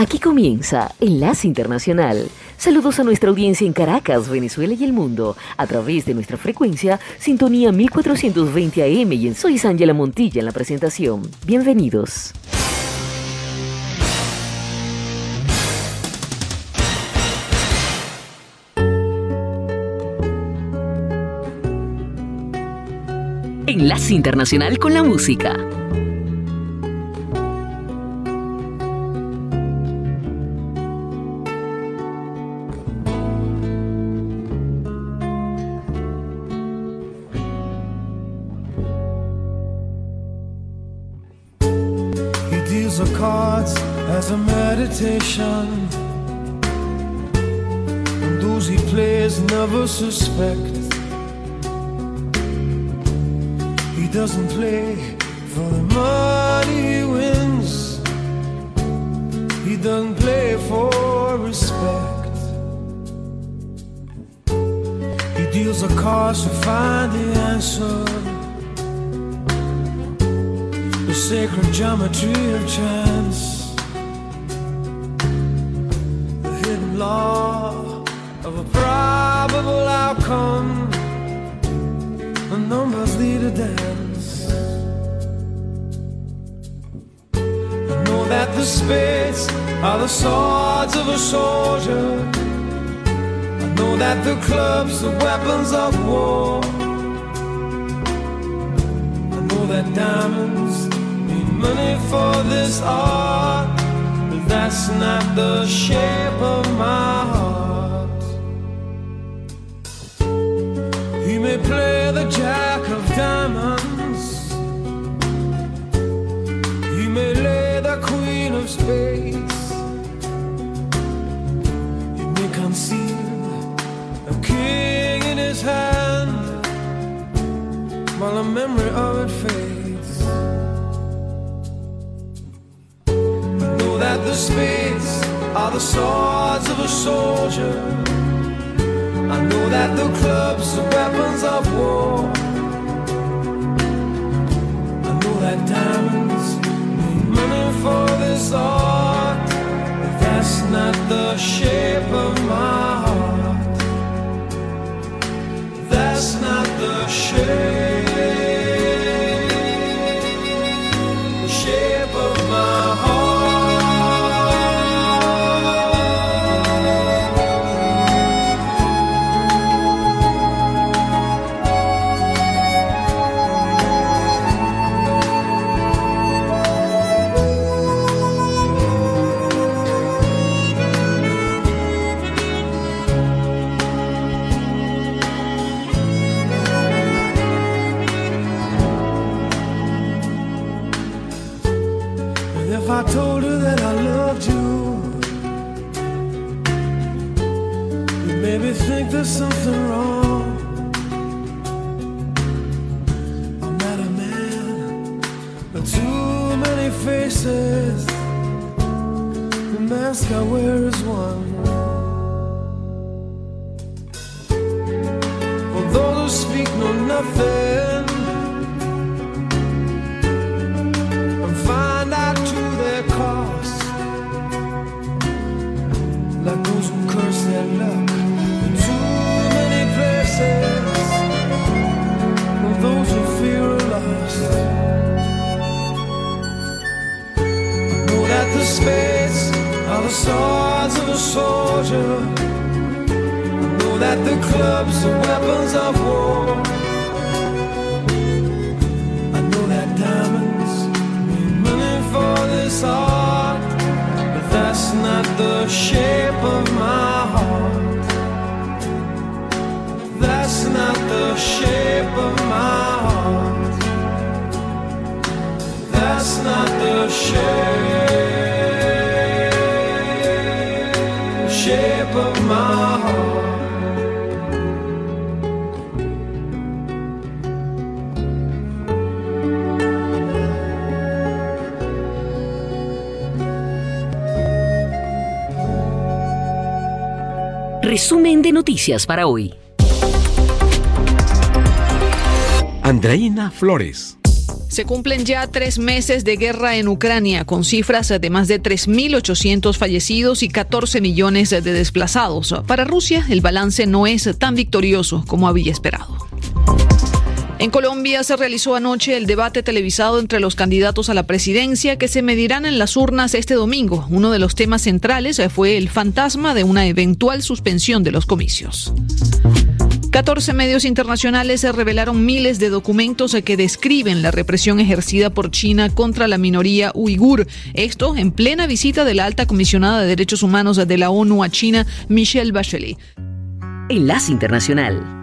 Aquí comienza Enlace Internacional. Saludos a nuestra audiencia en Caracas, Venezuela y el mundo, a través de nuestra frecuencia Sintonía 1420 AM y en Soy Ángela Montilla en la presentación. Bienvenidos. Enlace Internacional con la Música. Suspect He doesn't play for the money he wins. He doesn't play for respect. He deals the cards to find the answer. The sacred geometry of chance. The hidden law spades are the swords of a soldier. I know that the clubs are weapons of war. I know that diamonds need money for this art but that's not the shape of my heart. He may play the jack of diamonds, he may conceal a king in his hand while the memory of it fades. that the spades are the swords of a soldier. I know that the clubs are weapons of war. For this art, that's not the shape of my heart. That's not the shape. Noticias para hoy. Andreina Flores. Se cumplen ya tres meses de guerra en Ucrania, con cifras de más de 3.800 fallecidos y 14 millones de desplazados. Para Rusia, el balance no es tan victorioso como había esperado. En Colombia se realizó anoche el debate televisado entre los candidatos a la presidencia que se medirán en las urnas este domingo. Uno de los temas centrales fue el fantasma de una eventual suspensión de los comicios. 14 medios internacionales se revelaron miles de documentos que describen la represión ejercida por China contra la minoría uigur. Esto en plena visita de la alta comisionada de derechos humanos de la ONU a China, Michelle Bachelet. Enlace Internacional.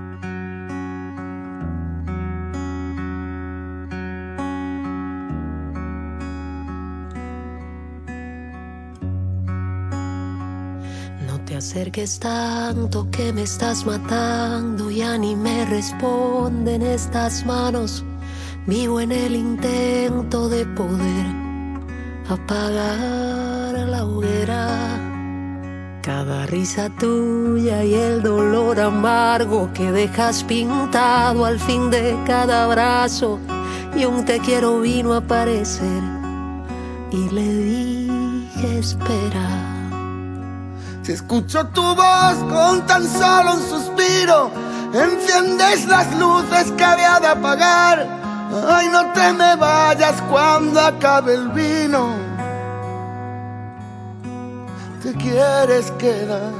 Acerques tanto que me estás matando, ya ni me responden estas manos. Vivo en el intento de poder apagar la hoguera. Cada risa tuya y el dolor amargo que dejas pintado al fin de cada abrazo. Y un te quiero vino a aparecer y le dije espera. Si escucho tu voz con tan solo un suspiro, enciendes las luces que había de apagar. Ay, no te me vayas cuando acabe el vino. Te quieres quedar.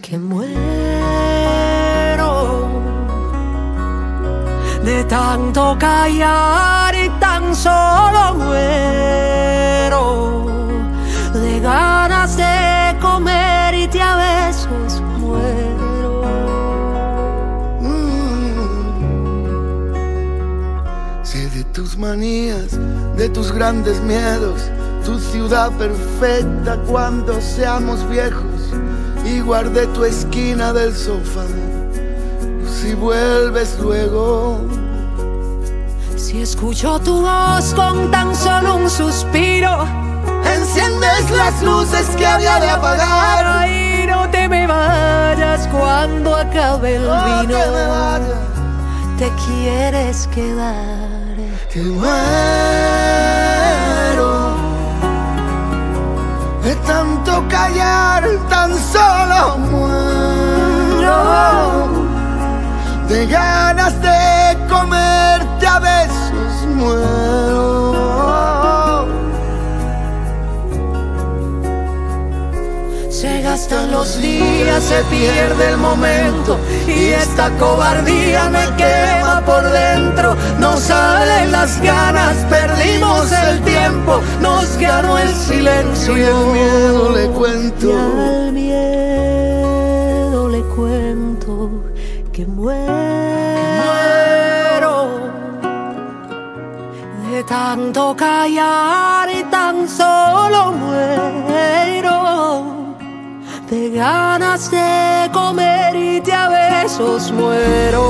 Que muero de tanto callar y tan solo muero de comer y te a muero. Mm. Sé de tus manías, de tus grandes miedos, tu ciudad perfecta cuando seamos viejos y guardé tu esquina del sofá. Si vuelves luego. Si escucho tu voz con tan solo un suspiro enciendes las luces que había de apagar. Ay, no te me vayas cuando acabe el vino. Te, quieres quedar. Que muero de tanto callar, tan solo muero. De ganas de Los días, se pierde el momento y esta cobardía me quema por dentro. No salen las ganas, perdimos el tiempo, nos ganó el silencio. Y el miedo le cuento. Y al miedo le cuento que muero de tanto callar y tan solo muero de ganas de comer y te a besos muero.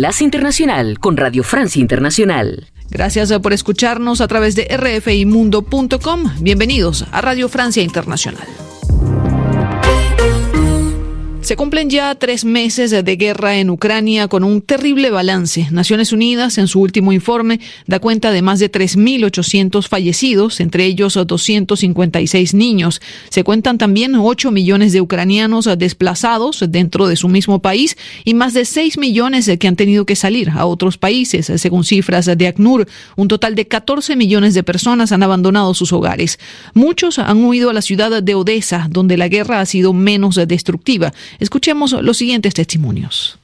Enlace Internacional con Radio Francia Internacional. Gracias por escucharnos a través de rfimundo.com. Bienvenidos a Radio Francia Internacional. Se cumplen ya tres meses de guerra en Ucrania con un terrible balance. Naciones Unidas, en su último informe, da cuenta de más de 3.800 fallecidos, entre ellos 256 niños. Se cuentan también 8 millones de ucranianos desplazados dentro de su mismo país y más de 6 millones que han tenido que salir a otros países, según cifras de ACNUR. Un total de 14 millones de personas han abandonado sus hogares. Muchos han huido a la ciudad de Odessa, donde la guerra ha sido menos destructiva. Escuchemos los siguientes testimonios.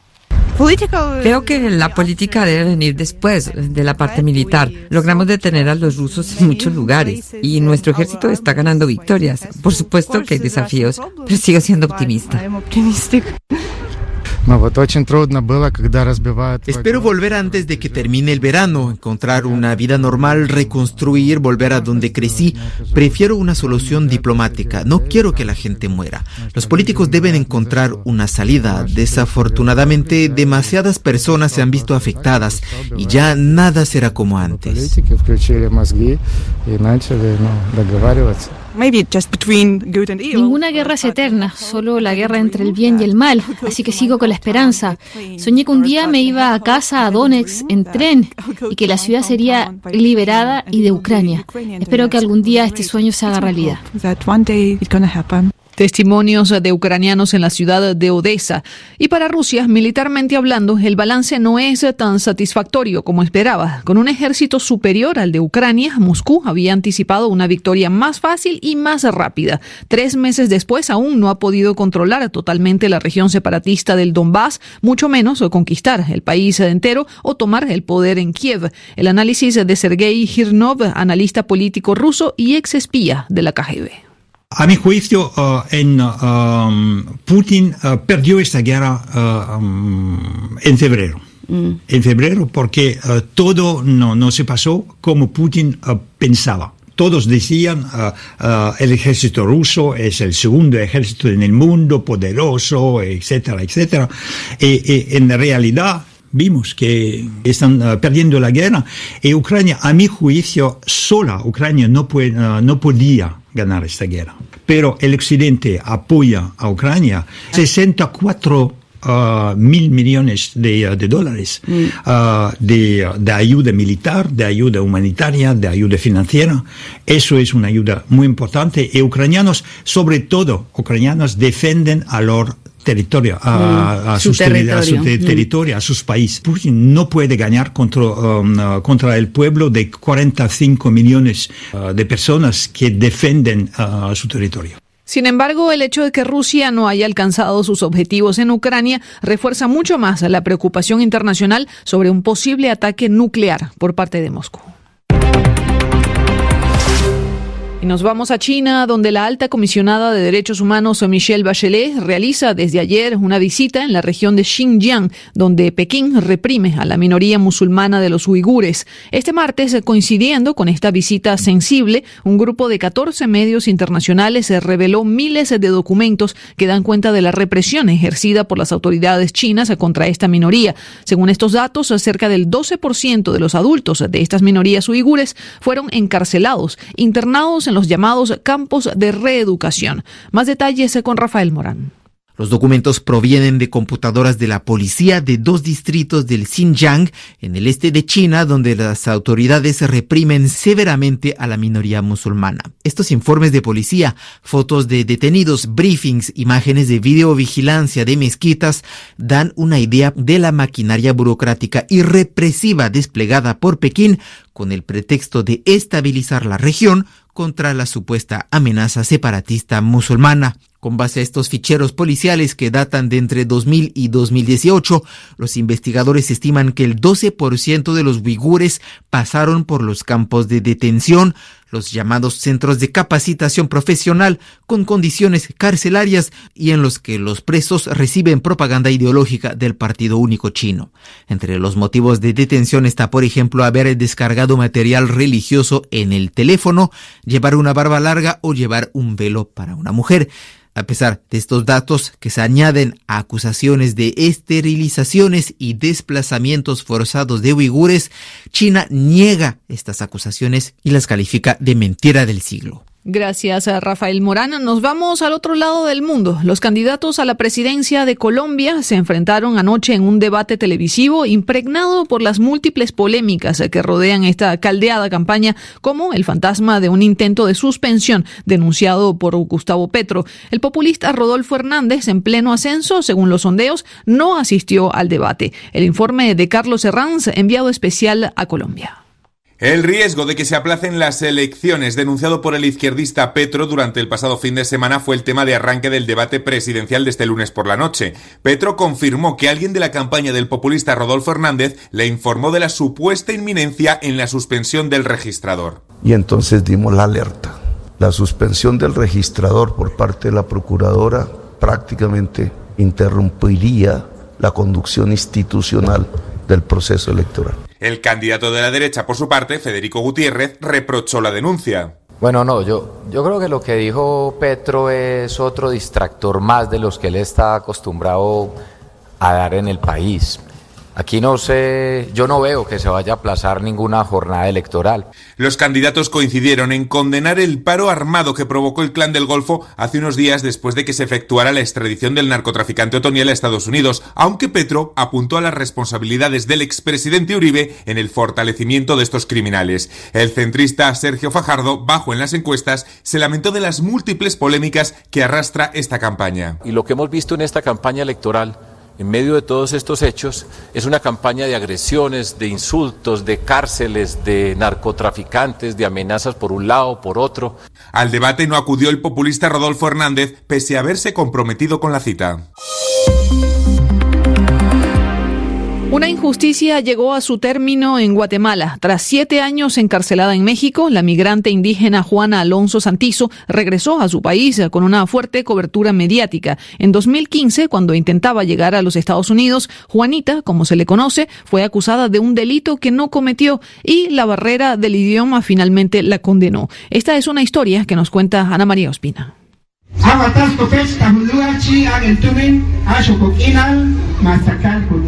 Creo que la política debe venir después de la parte militar. Logramos detener a los rusos en muchos lugares y nuestro ejército está ganando victorias. Por supuesto que hay desafíos, pero sigo siendo optimista. Espero volver antes de que termine el verano, encontrar una vida normal, reconstruir, volver a donde crecí. Prefiero una solución diplomática. No quiero que la gente muera. Los políticos deben encontrar una salida. Desafortunadamente, demasiadas personas se han visto afectadas y ya nada será como antes. Ninguna guerra es eterna, solo la guerra entre el bien y el mal, así que sigo con la esperanza. Soñé que un día me iba a casa a Donetsk en tren y que la ciudad sería liberada y de Ucrania. Espero que algún día este sueño se haga realidad. Testimonios de ucranianos en la ciudad de Odessa. Y para Rusia, militarmente hablando, el balance no es tan satisfactorio como esperaba. Con un ejército superior al de Ucrania, Moscú había anticipado una victoria más fácil y más rápida. Tres meses después, aún no ha podido controlar totalmente la región separatista del Donbass, mucho menos conquistar el país entero o tomar el poder en Kiev. El análisis de Sergei Girnov, analista político ruso y ex espía de la KGB. A mi juicio, uh, en, um, Putin uh, perdió esta guerra uh, um, en febrero. Mm. En febrero, porque todo no, no se pasó como Putin pensaba todos decían uh, el ejército ruso es el segundo ejército en el mundo, poderoso, etcétera, etcétera. Y, en realidad vimos que están perdiendo la guerra y Ucrania, a mi juicio, sola Ucrania no, puede, no podía ganar esta guerra. Pero el Occidente apoya a Ucrania 64 Uh, mil millones de, uh, dólares mm. uh, de, de, ayuda militar, de ayuda humanitaria, de ayuda financiera. Eso es una ayuda muy importante y ucranianos, sobre todo ucranianos, defienden a los territorio, a, sus territorio. a su territorio, a sus países. Putin no puede ganar contra, um, uh, contra el pueblo de 45 millones uh, de personas que defienden uh, su territorio. Sin embargo, el hecho de que Rusia no haya alcanzado sus objetivos en Ucrania refuerza mucho más la preocupación internacional sobre un posible ataque nuclear por parte de Moscú. Nos vamos a China, donde la alta comisionada de Derechos Humanos Michelle Bachelet realiza desde ayer una visita en la región de Xinjiang, donde Pekín reprime a la minoría musulmana de los uigures. Este martes, coincidiendo con esta visita sensible, un grupo de 14 medios internacionales reveló miles de documentos que dan cuenta de la represión ejercida por las autoridades chinas contra esta minoría. Según estos datos, cerca del 12% de los adultos de estas minorías uigures fueron encarcelados, internados en los llamados campos de reeducación. Más detalles con Rafael Morán. Los documentos provienen de computadoras de la policía de dos distritos del Xinjiang, en el este de China, donde las autoridades reprimen severamente a la minoría musulmana. Estos informes de policía, fotos de detenidos, briefings, imágenes de videovigilancia de mezquitas, dan una idea de la maquinaria burocrática y represiva desplegada por Pekín con el pretexto de estabilizar la región contra la supuesta amenaza separatista musulmana. Con base a estos ficheros policiales que datan de entre 2000 y 2018, los investigadores estiman que el 12% de los uigures pasaron por los campos de detención, los llamados centros de capacitación profesional con condiciones carcelarias y en los que los presos reciben propaganda ideológica del Partido Único Chino. Entre los motivos de detención está, por ejemplo, haber descargado material religioso en el teléfono, llevar una barba larga o llevar un velo para una mujer. A pesar de estos datos que se añaden a acusaciones de esterilizaciones y desplazamientos forzados de uigures, China niega estas acusaciones y las califica de mentira del siglo. Gracias a Rafael Morán. Nos vamos al otro lado del mundo. Los candidatos a la presidencia de Colombia se enfrentaron anoche en un debate televisivo impregnado por las múltiples polémicas que rodean esta caldeada campaña, como el fantasma de un intento de suspensión denunciado por Gustavo Petro. El populista Rodolfo Hernández, en pleno ascenso, según los sondeos, no asistió al debate. El informe de Carlos Herranz, enviado especial a Colombia. El riesgo de que se aplacen las elecciones denunciado por el izquierdista Petro durante el pasado fin de semana fue el tema de arranque del debate presidencial de este lunes por la noche. Petro confirmó que alguien de la campaña del populista Rodolfo Hernández le informó de la supuesta inminencia en la suspensión del registrador. Y entonces dimos la alerta. La suspensión del registrador por parte de la procuradora prácticamente interrumpiría la conducción institucional del proceso electoral. El candidato de la derecha, por su parte, Federico Gutiérrez, reprochó la denuncia. Bueno, no, yo, yo creo que lo que dijo Petro es otro distractor más de los que él está acostumbrado a dar en el país. Aquí no sé, yo no veo que se vaya a aplazar ninguna jornada electoral. Los candidatos coincidieron en condenar el paro armado que provocó el clan del Golfo hace unos días después de que se efectuara la extradición del narcotraficante Otoniel a Estados Unidos, aunque Petro apuntó a las responsabilidades del expresidente Uribe en el fortalecimiento de estos criminales. El centrista Sergio Fajardo, bajo en las encuestas, se lamentó de las múltiples polémicas que arrastra esta campaña. Y lo que hemos visto en esta campaña electoral en medio de todos estos hechos, es una campaña de agresiones, de insultos, de cárceles, de narcotraficantes, de amenazas por un lado, por otro. Al debate no acudió el populista Rodolfo Hernández, pese a haberse comprometido con la cita. Una injusticia llegó a su término en Guatemala. Tras siete años encarcelada en México, la migrante indígena Juana Alonso Santizo regresó a su país con una fuerte cobertura mediática. En 2015, cuando intentaba llegar a los Estados Unidos, Juanita, como se le conoce, fue acusada de un delito que no cometió y la barrera del idioma finalmente la condenó. Esta es una historia que nos cuenta Ana María Ospina.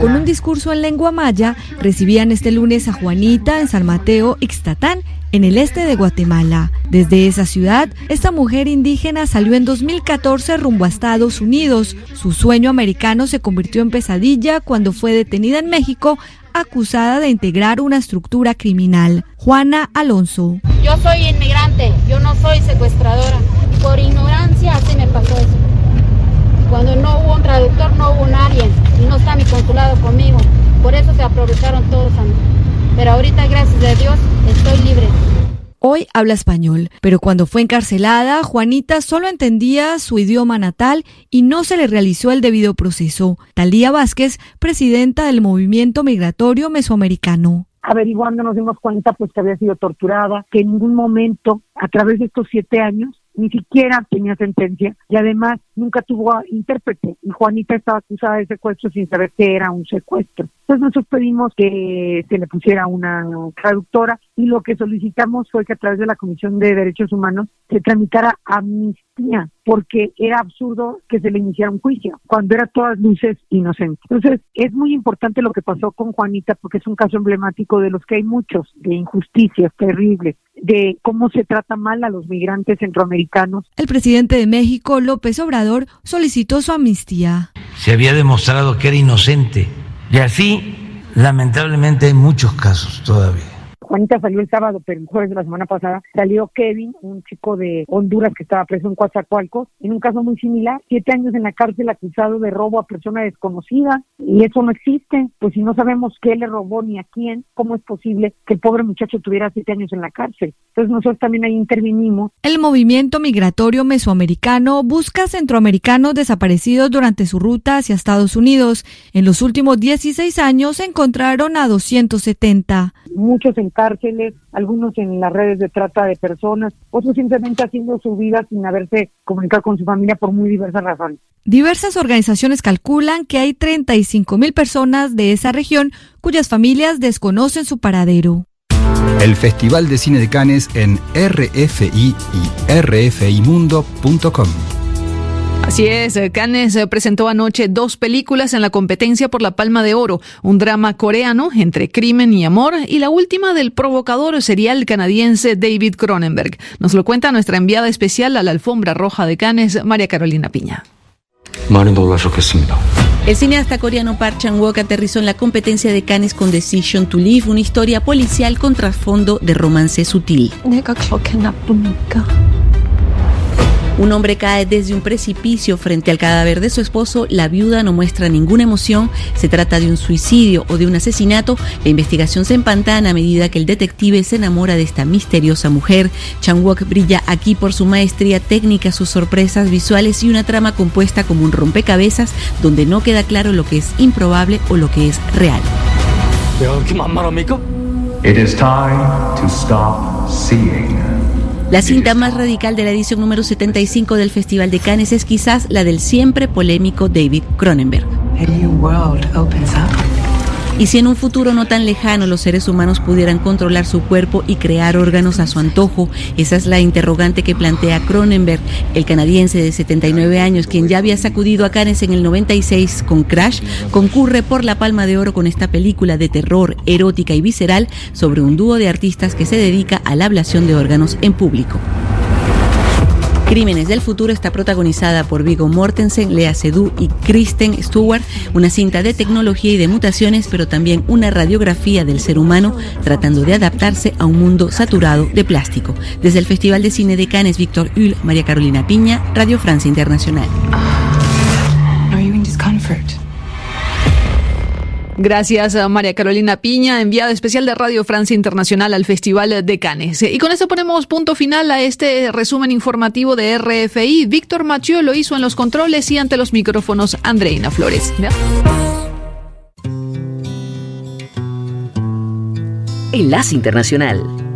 Con un discurso en lengua maya, recibían este lunes a Juanita en San Mateo, Ixtatán, en el este de Guatemala. Desde esa ciudad, esta mujer indígena salió en 2014 rumbo a Estados Unidos. Su sueño americano se convirtió en pesadilla cuando fue detenida en México acusada de integrar una estructura criminal. Juana Alonso. Yo soy inmigrante, yo no soy secuestradora. Por ignorancia así me pasó eso. Cuando no hubo un traductor, no hubo nadie. Y no está mi consulado conmigo. Por eso se aprovecharon todos a mí. Pero ahorita, gracias a Dios, estoy libre. Hoy habla español, pero cuando fue encarcelada, Juanita solo entendía su idioma natal y no se le realizó el debido proceso. Talía Vázquez, presidenta del Movimiento Migratorio Mesoamericano averiguando nos dimos cuenta pues que había sido torturada, que en ningún momento a través de estos siete años ni siquiera tenía sentencia y además nunca tuvo intérprete y Juanita estaba acusada de secuestro sin saber que era un secuestro. Entonces nosotros pedimos que se le pusiera una traductora y lo que solicitamos fue que a través de la Comisión de Derechos Humanos se tramitara amnistía porque era absurdo que se le iniciara un juicio cuando era todas luces inocente. Entonces es muy importante lo que pasó con Juanita porque es un caso emblemático de los que hay muchos, de injusticias terribles, de cómo se trata mal a los migrantes centroamericanos. El presidente de México, López Obrador, solicitó su amnistía. Se había demostrado que era inocente y así, lamentablemente, hay muchos casos todavía. Juanita salió el sábado, pero el jueves de la semana pasada salió Kevin, un chico de Honduras que estaba preso en Coatzacoalcos, en un caso muy similar, siete años en la cárcel acusado de robo a persona desconocida, y eso no existe, pues si no sabemos qué le robó ni a quién, ¿cómo es posible que el pobre muchacho tuviera siete años en la cárcel? Entonces nosotros también ahí intervinimos. El movimiento migratorio mesoamericano busca centroamericanos desaparecidos durante su ruta hacia Estados Unidos. En los últimos 16 años encontraron a 270. Muchos en cárceles, algunos en las redes de trata de personas, otros simplemente haciendo su vida sin haberse comunicado con su familia por muy diversas razones. Diversas organizaciones calculan que hay 35 mil personas de esa región cuyas familias desconocen su paradero. El Festival de Cine de Cannes en RFI y rfimundo.com. Así es, Cannes presentó anoche dos películas en la competencia por la Palma de Oro, un drama coreano entre crimen y amor y la última del provocador serial canadiense David Cronenberg. Nos lo cuenta nuestra enviada especial a la alfombra roja de Cannes, María Carolina Piña. El cineasta coreano Park Chan-wook aterrizó en la competencia de Cannes con Decision to Live, una historia policial con trasfondo de romance sutil. Un hombre cae desde un precipicio frente al cadáver de su esposo. La viuda no muestra ninguna emoción. Se trata de un suicidio o de un asesinato. La investigación se empantana a medida que el detective se enamora de esta misteriosa mujer. Chang-wook brilla aquí por su maestría técnica, sus sorpresas visuales y una trama compuesta como un rompecabezas donde no queda claro lo que es improbable o lo que es real. It is time to stop seeing. La cinta más radical de la edición número 75 del Festival de Cannes es quizás la del siempre polémico David Cronenberg. Y si en un futuro no tan lejano los seres humanos pudieran controlar su cuerpo y crear órganos a su antojo, esa es la interrogante que plantea Cronenberg, el canadiense de 79 años, quien ya había sacudido a Cannes en el 96 con Crash, concurre por la Palma de Oro con esta película de terror, erótica y visceral sobre un dúo de artistas que se dedica a la ablación de órganos en público. Crímenes del Futuro está protagonizada por Vigo Mortensen, Lea Seydoux y Kristen Stewart, una cinta de tecnología y de mutaciones, pero también una radiografía del ser humano tratando de adaptarse a un mundo saturado de plástico. Desde el Festival de Cine de Cannes, Víctor Hull, María Carolina Piña, Radio Francia Internacional. Gracias a María Carolina Piña, enviada especial de Radio Francia Internacional al Festival de Cannes. Y con esto ponemos punto final a este resumen informativo de RFI. Víctor Machió lo hizo en los controles y ante los micrófonos Andreina Flores. Enlace Internacional.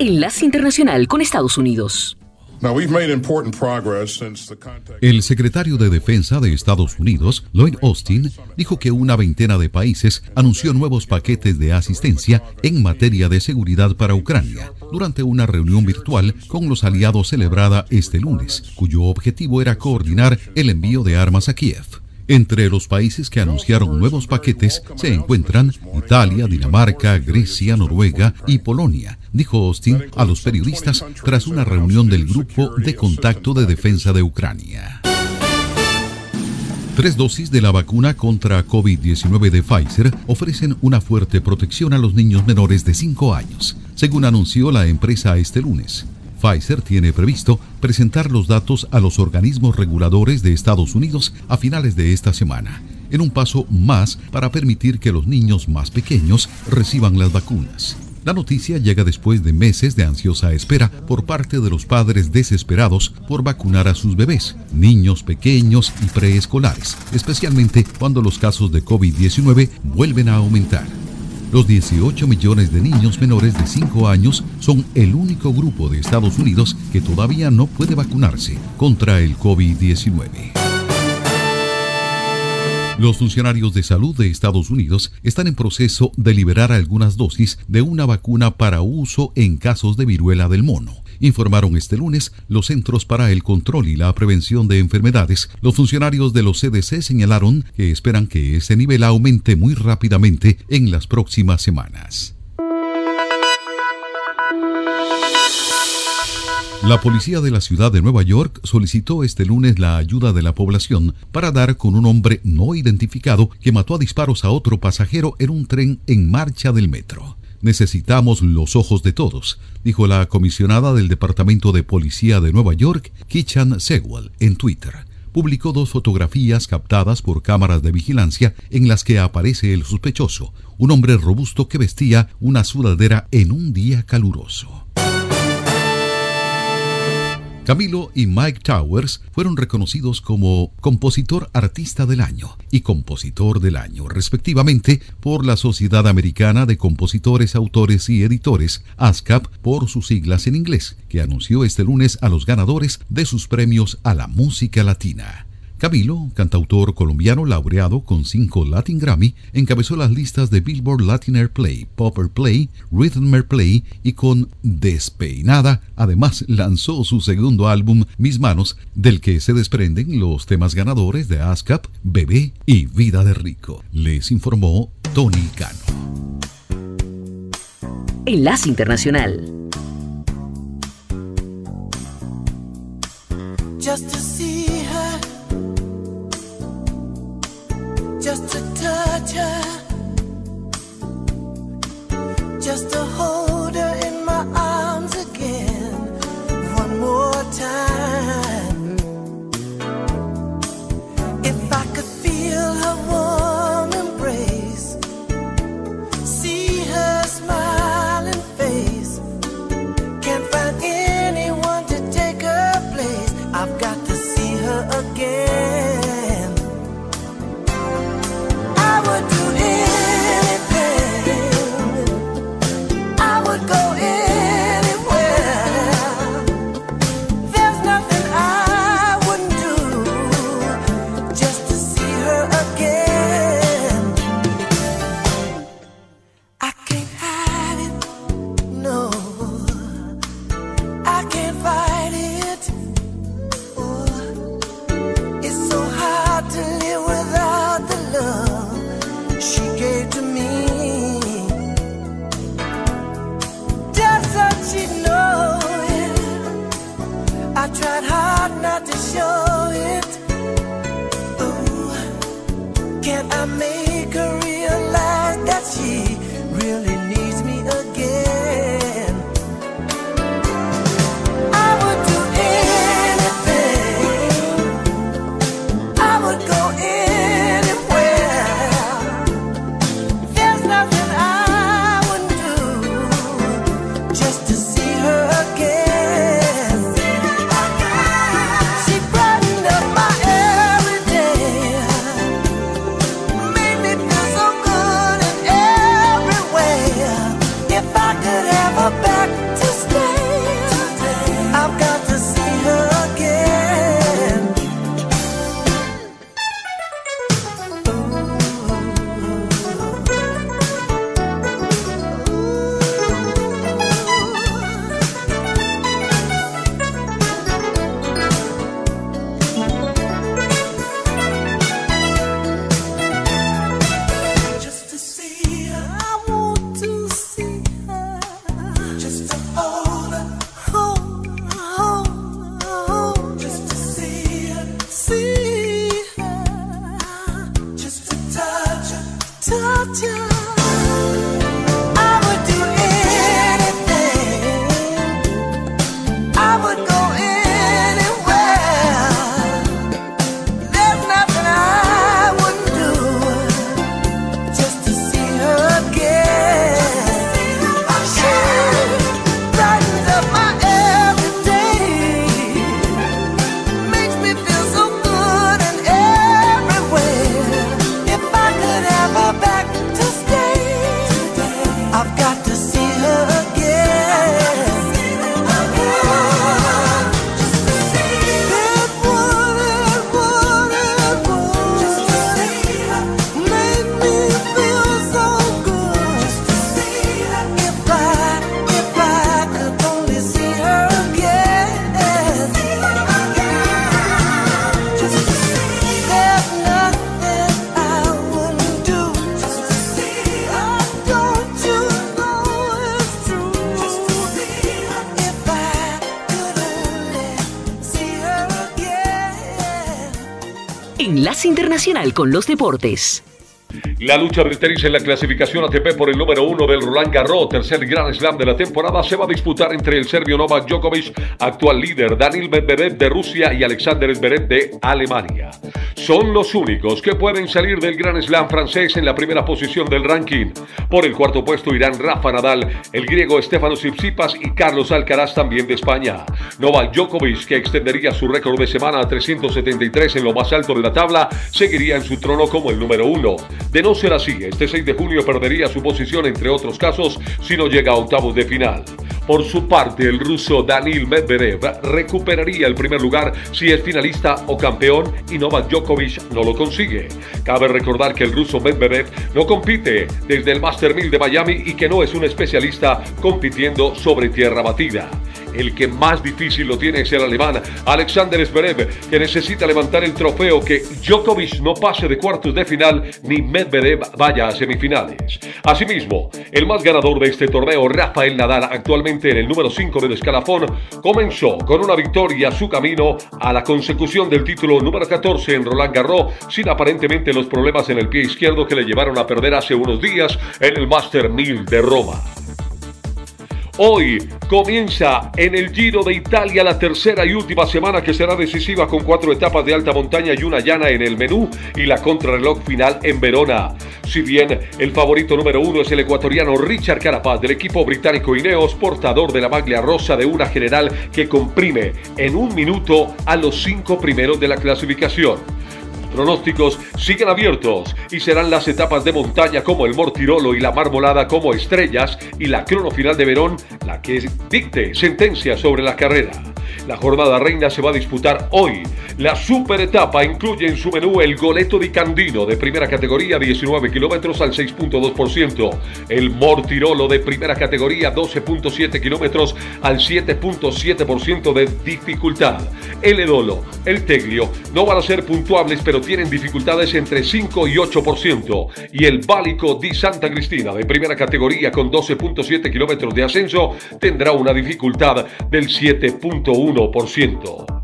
Enlace Internacional con Estados Unidos. El secretario de Defensa de Estados Unidos, Lloyd Austin, dijo que una veintena de países anunció nuevos paquetes de asistencia en materia de seguridad para Ucrania durante una reunión virtual con los aliados celebrada este lunes, cuyo objetivo era coordinar el envío de armas a Kiev. Entre los países que anunciaron nuevos paquetes se encuentran Italia, Dinamarca, Grecia, Noruega y Polonia, dijo Austin a los periodistas tras una reunión del Grupo de Contacto de Defensa de Ucrania. Tres dosis de la vacuna contra COVID-19 de Pfizer ofrecen una fuerte protección a los niños menores de 5 años, según anunció la empresa este lunes. Pfizer tiene previsto presentar los datos a los organismos reguladores de Estados Unidos a finales de esta semana, en un paso más para permitir que los niños más pequeños reciban las vacunas. La noticia llega después de meses de ansiosa espera por parte de los padres desesperados por vacunar a sus bebés, niños pequeños y preescolares, especialmente cuando los casos de COVID-19 vuelven a aumentar. Los 18 millones de niños menores de 5 años son el único grupo de Estados Unidos que todavía no puede vacunarse contra el COVID-19. Los funcionarios de salud de Estados Unidos están en proceso de liberar algunas dosis de una vacuna para uso en casos de viruela del mono informaron este lunes los Centros para el Control y la Prevención de Enfermedades. Los funcionarios de los CDC señalaron que esperan que ese nivel aumente muy rápidamente en las próximas semanas. La policía de la ciudad de Nueva York solicitó este lunes la ayuda de la población para dar con un hombre no identificado que mató a disparos a otro pasajero en un tren en marcha del metro. Necesitamos los ojos de todos, dijo la comisionada del Departamento de Policía de Nueva York, Kichan Sewell, en Twitter. Publicó dos fotografías captadas por cámaras de vigilancia en las que aparece el sospechoso, un hombre robusto que vestía una sudadera en un día caluroso. Camilo y Mike Towers fueron reconocidos como compositor artista del año y compositor del año, respectivamente, por la Sociedad Americana de Compositores, Autores y Editores, ASCAP por sus siglas en inglés, que anunció este lunes a los ganadores de sus premios a la música latina. Camilo, cantautor colombiano laureado con cinco Latin Grammy, encabezó las listas de Billboard Latin Airplay, Popper Play, Rhythm Play y con Despeinada, además lanzó su segundo álbum Mis Manos, del que se desprenden los temas ganadores de ASCAP, Bebé y Vida de Rico. Les informó Tony Cano. Enlace Internacional. Just to touch her, just to hold her in my arms again one more time. Con los deportes. La lucha tenis en la clasificación ATP por el número uno del Roland Garros, tercer Grand Slam de la temporada, se va a disputar entre el serbio Novak Djokovic, actual líder, Daniel Medvedev de Rusia y Alexander Zverev de Alemania. Son los únicos que pueden salir del Grand Slam francés en la primera posición del ranking. Por el cuarto puesto irán Rafa Nadal, el griego Stefanos Tsitsipas y Carlos Alcaraz también de España. Novak Djokovic, que extendería su récord de semana a 373 en lo más alto de la tabla, seguiría en su trono como el número uno. De no ser así, este 6 de junio perdería su posición entre otros casos si no llega a octavos de final. Por su parte, el ruso Danil Medvedev recuperaría el primer lugar si es finalista o campeón y Novak Djokovic no lo consigue. Cabe recordar que el ruso Medvedev no compite desde el Master 1000 de Miami y que no es un especialista compitiendo sobre tierra batida. El que más difícil lo tiene es el alemán Alexander Zverev, que necesita levantar el trofeo que Djokovic no pase de cuartos de final ni Medvedev vaya a semifinales. Asimismo, el más ganador de este torneo, Rafael Nadal, actualmente en el número 5 del escalafón, comenzó con una victoria su camino a la consecución del título número 14 en Roland Garros, sin aparentemente los problemas en el pie izquierdo que le llevaron a perder hace unos días en el Master 1000 de Roma. Hoy comienza en el Giro de Italia la tercera y última semana que será decisiva con cuatro etapas de alta montaña y una llana en el menú y la contrarreloj final en Verona. Si bien el favorito número uno es el ecuatoriano Richard Carapaz del equipo británico Ineos, portador de la maglia rosa de una general que comprime en un minuto a los cinco primeros de la clasificación pronósticos siguen abiertos y serán las etapas de montaña como el Mortirolo y la Marmolada como estrellas y la crono final de Verón la que dicte sentencia sobre la carrera. La jornada reina se va a disputar hoy. La super etapa incluye en su menú el Goleto di Candino de primera categoría 19 kilómetros al 6.2%, el Mortirolo de primera categoría 12.7 kilómetros al 7.7% de dificultad. El Edolo, el Teglio no van a ser puntuables pero tienen dificultades entre 5 y 8% y el Bálico di Santa Cristina de primera categoría con 12.7 kilómetros de ascenso tendrá una dificultad del 7.1%.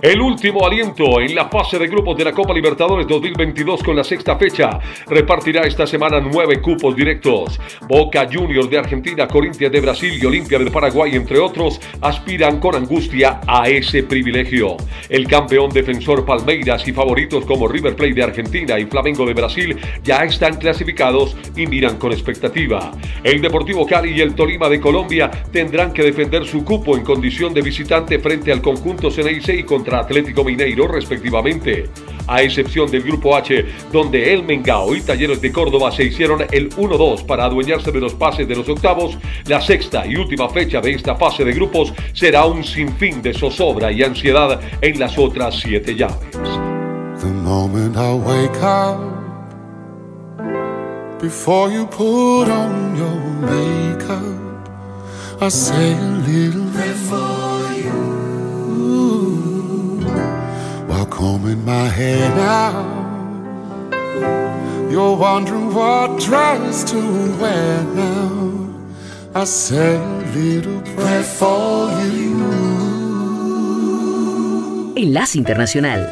El último aliento en la fase de grupos de la Copa Libertadores 2022 con la sexta fecha repartirá esta semana nueve cupos directos. Boca Juniors de Argentina, Corinthians de Brasil y Olimpia del Paraguay, entre otros, aspiran con angustia a ese privilegio. El campeón defensor Palmeiras y favoritos como River Plate de Argentina y Flamengo de Brasil ya están clasificados y miran con expectativa. El Deportivo Cali y el Tolima de Colombia tendrán que defender su cupo en condición de visitante frente al conjunto Ceneice y contra Atlético Mineiro respectivamente, a excepción del Grupo H, donde el Mengao y Talleres de Córdoba se hicieron el 1-2 para adueñarse de los pases de los octavos, la sexta y última fecha de esta fase de grupos será un sinfín de zozobra y ansiedad en las otras siete llaves. before you put on your makeup, I say a little combing my hair now. You're wondering what dress to wear now. I say a little prayer for you. Enlace Internacional.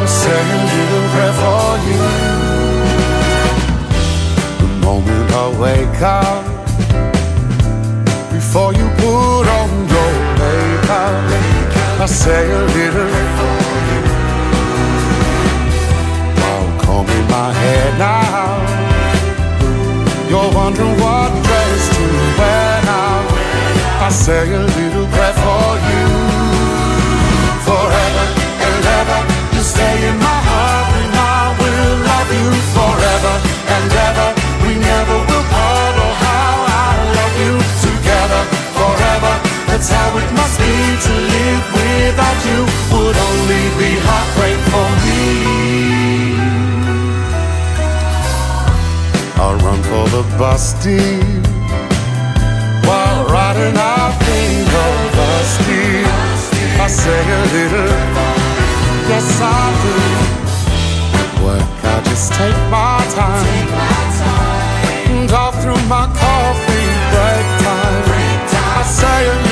I say a little prayer for you. Moment I wake up, before you put on your makeup, I say a little for you. While combing my hair now, you're wondering what dress to wear now. I say a little prayer for you. That's how it must be to live without you. Would only be heartbreak for me. I'll run for the bus deep while riding. Of the steep. I say a little, yes I do. Work I just take my time, And go through my coffee break time. I say a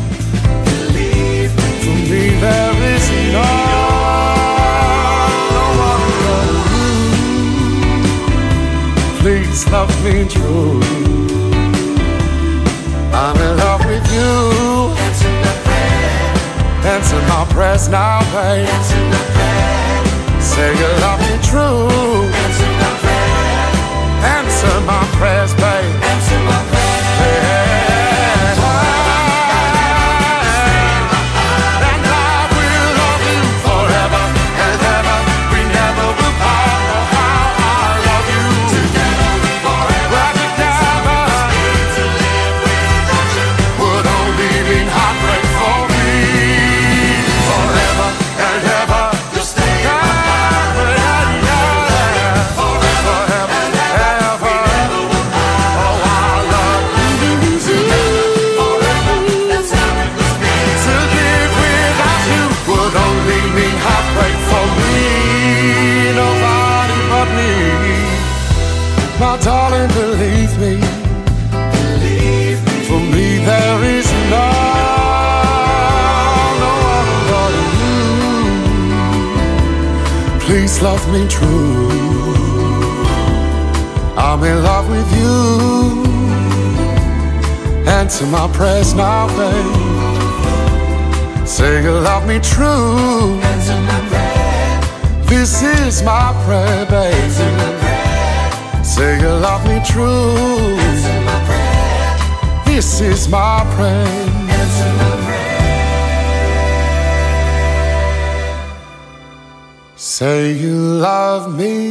love me true. I'm in love with you. Answer my prayer. Answer my prayers now, babe. Answer my prayer. Say you love me true. Answer my prayer. Answer my prayers, babe. Answer my Answer my prayers now, babe. Say you love me true. Answer my prayer. This is my prayer, babe. Answer my prayer. Say you love me true. Answer my prayer. This is my prayer. Answer my prayer. Say you love me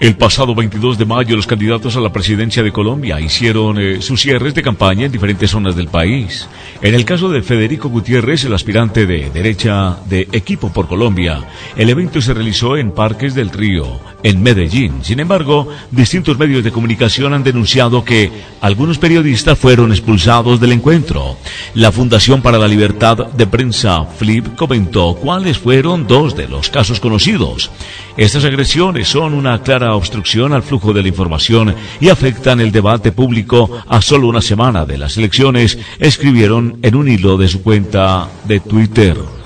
El pasado 22 de mayo los candidatos a la presidencia de Colombia hicieron eh, sus cierres de campaña en diferentes zonas del país. En el caso de Federico Gutiérrez, el aspirante de derecha de Equipo por Colombia, el evento se realizó en Parques del Río, en Medellín. Sin embargo, distintos medios de comunicación han denunciado que algunos periodistas fueron expulsados del encuentro. La Fundación para la Libertad de Prensa, FLIP, comentó cuáles fueron dos de los casos conocidos. Estas agresiones son una clara obstrucción al flujo de la información y afectan el debate público a solo una semana de las elecciones, escribieron en un hilo de su cuenta de Twitter.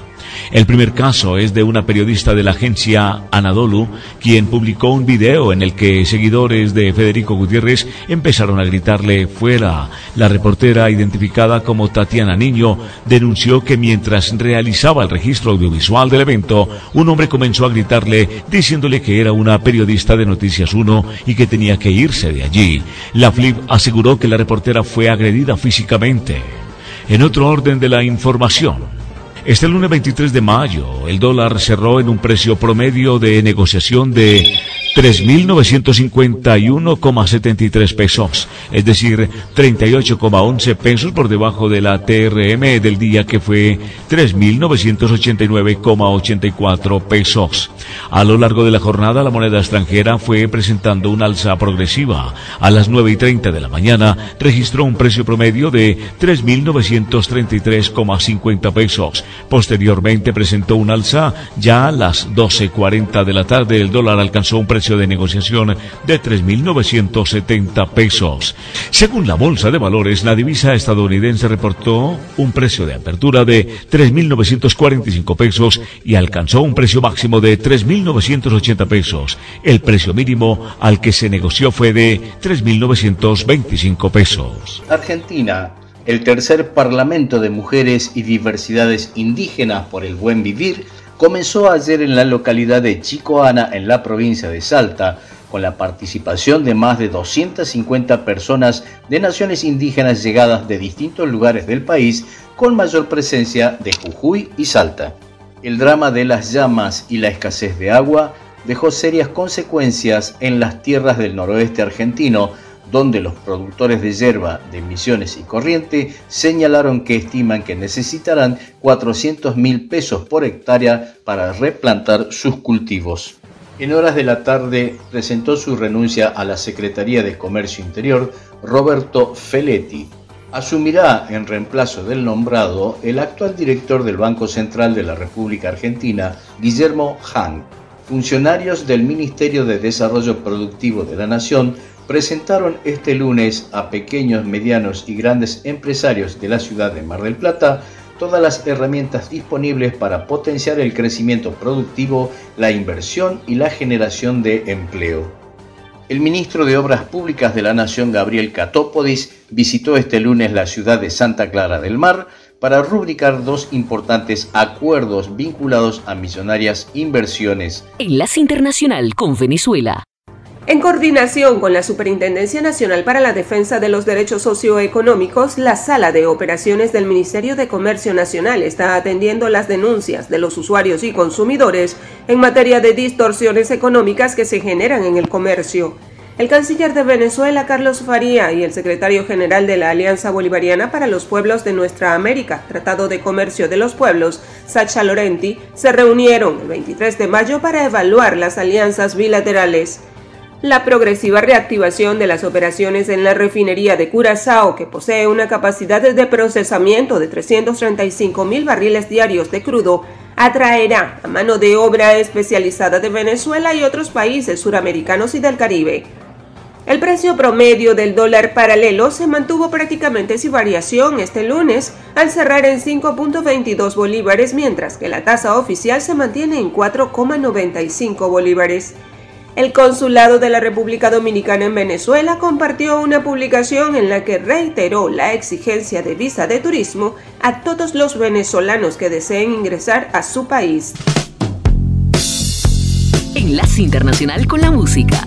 El primer caso es de una periodista de la agencia Anadolu, quien publicó un video en el que seguidores de Federico Gutiérrez empezaron a gritarle fuera. La reportera, identificada como Tatiana Niño, denunció que mientras realizaba el registro audiovisual del evento, un hombre comenzó a gritarle diciéndole que era una periodista de Noticias 1 y que tenía que irse de allí. La FLIP aseguró que la reportera fue agredida físicamente. En otro orden de la información, Este lunes 23 de mayo, el dólar cerró en un precio promedio de negociación de 3.951,73 pesos, es decir, 38,11 pesos por debajo de la TRM del día que fue 3.989,84 pesos. A lo largo de la jornada, la moneda extranjera fue presentando una alza progresiva. A las 9 y 30 de la mañana registró un precio promedio de 3.933,50 pesos. Posteriormente presentó un alza ya a las 12.40 de la tarde. El dólar alcanzó un precio de negociación de 3.970 pesos. Según la Bolsa de Valores, la divisa estadounidense reportó un precio de apertura de 3.945 pesos y alcanzó un precio máximo de 3.980 pesos. El precio mínimo al que se negoció fue de 3.925 pesos. Argentina, el tercer Parlamento de Mujeres y Diversidades Indígenas por el Buen Vivir, comenzó ayer en la localidad de Chicoana, en la provincia de Salta, con la participación de más de 250 personas de naciones indígenas llegadas de distintos lugares del país, con mayor presencia de Jujuy y Salta. El drama de las llamas y la escasez de agua dejó serias consecuencias en las tierras del noroeste argentino, donde los productores de hierba de Misiones y Corriente señalaron que estiman que necesitarán 400 mil pesos por hectárea para replantar sus cultivos. En horas de la tarde presentó su renuncia a la Secretaría de Comercio Interior Roberto Feletti. Asumirá en reemplazo del nombrado el actual director del Banco Central de la República Argentina, Guillermo Hahn. Funcionarios del Ministerio de Desarrollo Productivo de la Nación presentaron este lunes a pequeños, medianos y grandes empresarios de la ciudad de Mar del Plata todas las herramientas disponibles para potenciar el crecimiento productivo, la inversión y la generación de empleo. El ministro de Obras Públicas de la Nación, Gabriel Catópodis, visitó este lunes la ciudad de Santa Clara del Mar para rubricar dos importantes acuerdos vinculados a millonarias inversiones. Enlace Internacional con Venezuela. En coordinación con la Superintendencia Nacional para la Defensa de los Derechos Socioeconómicos, la Sala de Operaciones del Ministerio de Comercio Nacional está atendiendo las denuncias de los usuarios y consumidores en materia de distorsiones económicas que se generan en el comercio. El canciller de Venezuela, Carlos Faría, y el secretario general de la Alianza Bolivariana para los Pueblos de Nuestra América, Tratado de Comercio de los Pueblos, Sacha Lorenti, se reunieron el 23 de mayo para evaluar las alianzas bilaterales. La progresiva reactivación de las operaciones en la refinería de Curazao, que posee una capacidad de procesamiento de 335 mil barriles diarios de crudo, atraerá a mano de obra especializada de Venezuela y otros países suramericanos y del Caribe. El precio promedio del dólar paralelo se mantuvo prácticamente sin variación este lunes al cerrar en 5.22 bolívares, mientras que la tasa oficial se mantiene en 4,95 bolívares. El Consulado de la República Dominicana en Venezuela compartió una publicación en la que reiteró la exigencia de visa de turismo a todos los venezolanos que deseen ingresar a su país. Enlace Internacional con la Música.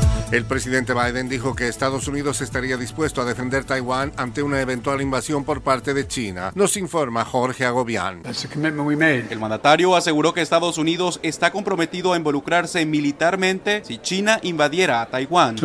El presidente Biden dijo que Estados Unidos estaría dispuesto a defender Taiwán ante una eventual invasión por parte de China. Nos informa Jorge Agobián. El mandatario aseguró que Estados Unidos está comprometido a involucrarse militarmente si China invadiera a Taiwán.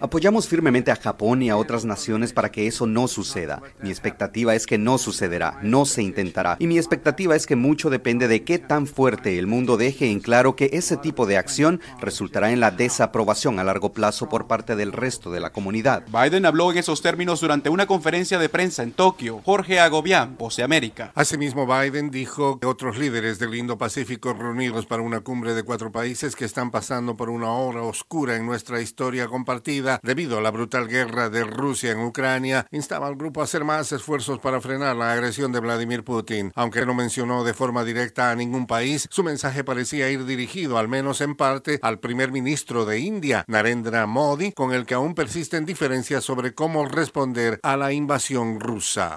Apoyamos firmemente a Japón y a otras naciones para que eso no suceda. Mi expectativa es que no sucederá, no se intentará. Y mi expectativa es que mucho depende de qué tan fuerte el mundo deje en claro que ese tipo de acción resultará en la desaprobación a largo plazo por parte del resto de la comunidad. Biden habló en esos términos durante una conferencia de prensa en Tokio. Jorge Agobián, Voz de América. Asimismo, Biden dijo que otros líderes del Indo-Pacífico reunidos para una cumbre de cuatro países que están pasando por una hora oscura en nuestra historia compartida debido a la brutal guerra de Rusia en Ucrania, instaba al grupo a hacer más esfuerzos para frenar la agresión de Vladimir Putin. Aunque no mencionó de forma directa a ningún país, su mensaje parecía ir dirigido, al menos en parte, al primer ministro de India, Narendra Modi, con el que aún persisten diferencias sobre cómo responder a la invasión rusa.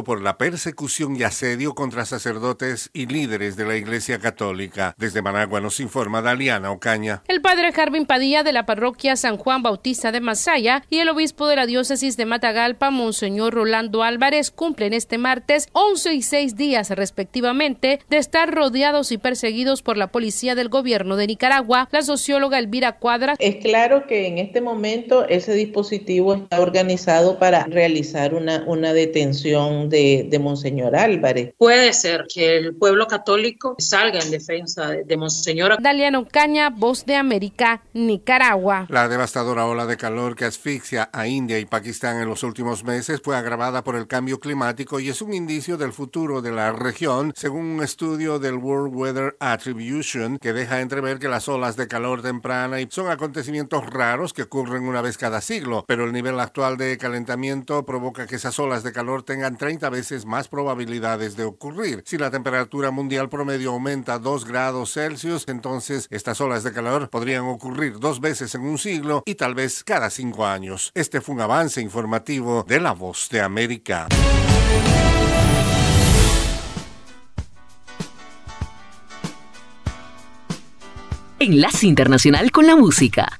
por la persecución y asedio contra sacerdotes y líderes de la Iglesia Católica. Desde Managua nos informa Daliana Ocaña. El padre Jarvin Padilla de la parroquia San Juan Bautista de Masaya y el obispo de la diócesis de Matagalpa, Monseñor Rolando Álvarez, cumplen este martes 11 y 6 días respectivamente de estar rodeados y perseguidos por la policía del gobierno de Nicaragua. La socióloga Elvira Cuadra. Es claro que en este momento ese dispositivo está organizado para realizar una, una detención de, de Monseñor Álvarez. Puede ser que el pueblo católico salga en defensa de, de Monseñor. Daliano Caña, Voz de América, Nicaragua. La devastadora ola de calor que asfixia a India y Pakistán en los últimos meses fue agravada por el cambio climático y es un indicio del futuro de la región, según un estudio del World Weather Attribution que deja entrever que las olas de calor temprana son acontecimientos raros que ocurren una vez cada siglo, pero el nivel actual de calentamiento provoca que esas olas de calor tengan 30 veces más probabilidades de ocurrir. Si la temperatura mundial promedio aumenta 2 grados Celsius, entonces estas olas de calor podrían ocurrir dos veces en un siglo y tal vez cada cinco años. Este fue un avance informativo de La Voz de América. Enlace Internacional con la Música.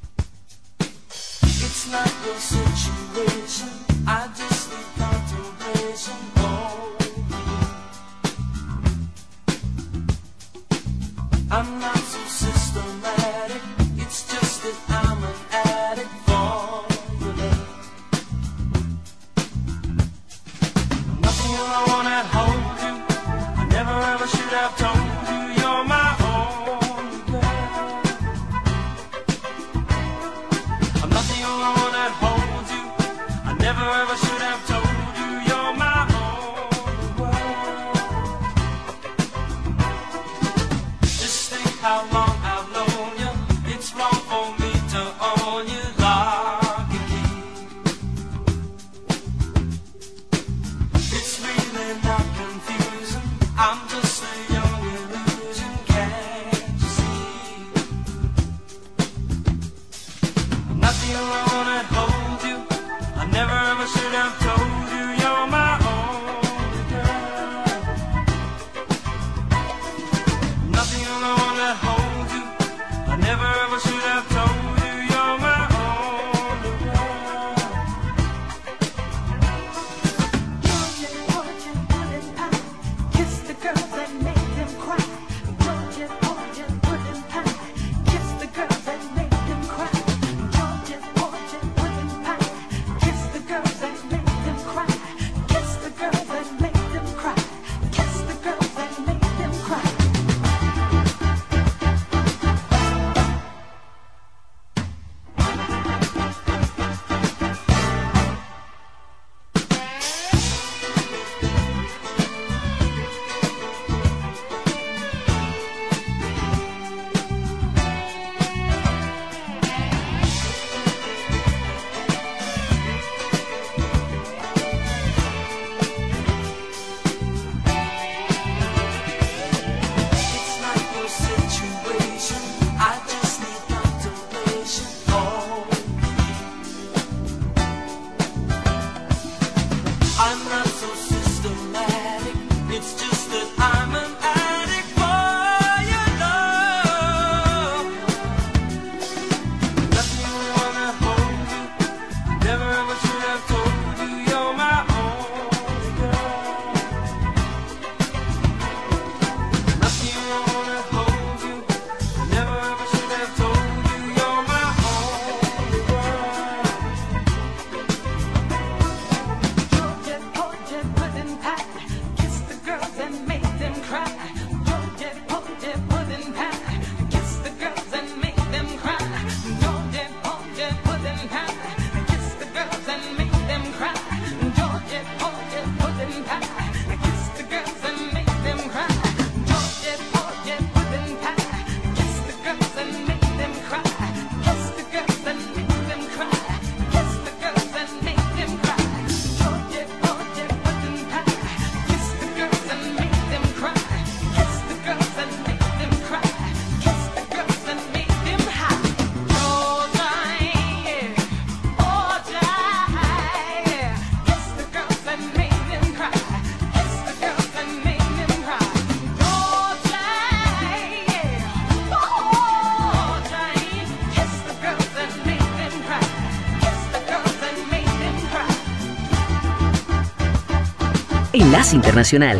Internacional.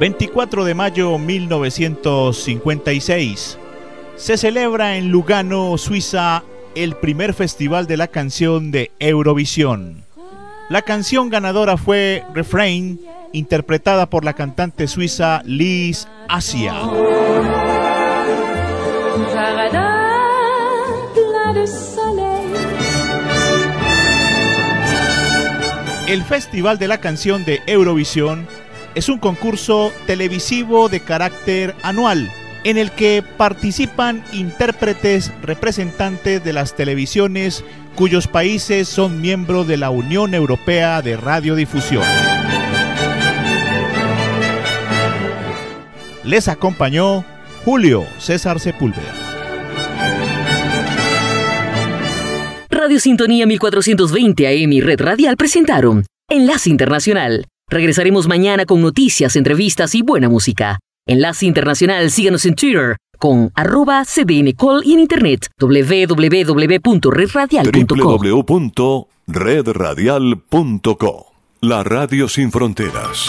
...24 de mayo 1956... ...se celebra en Lugano, Suiza... ...el primer festival de la canción de Eurovisión... ...la canción ganadora fue Refrain... ...interpretada por la cantante suiza Liz Asia... El Festival de la Canción de Eurovisión es un concurso televisivo de carácter anual en el que participan intérpretes representantes de las televisiones cuyos países son miembros de la Unión Europea de Radiodifusión. Les acompañó Julio César Sepúlveda. Radio Sintonía 1420 AM y Red Radial presentaron Enlace Internacional. Regresaremos mañana con noticias, entrevistas y buena música. Enlace Internacional, síganos en Twitter con arroba cdncall y en internet www.redradial.com. www.redradial.co La radio sin fronteras.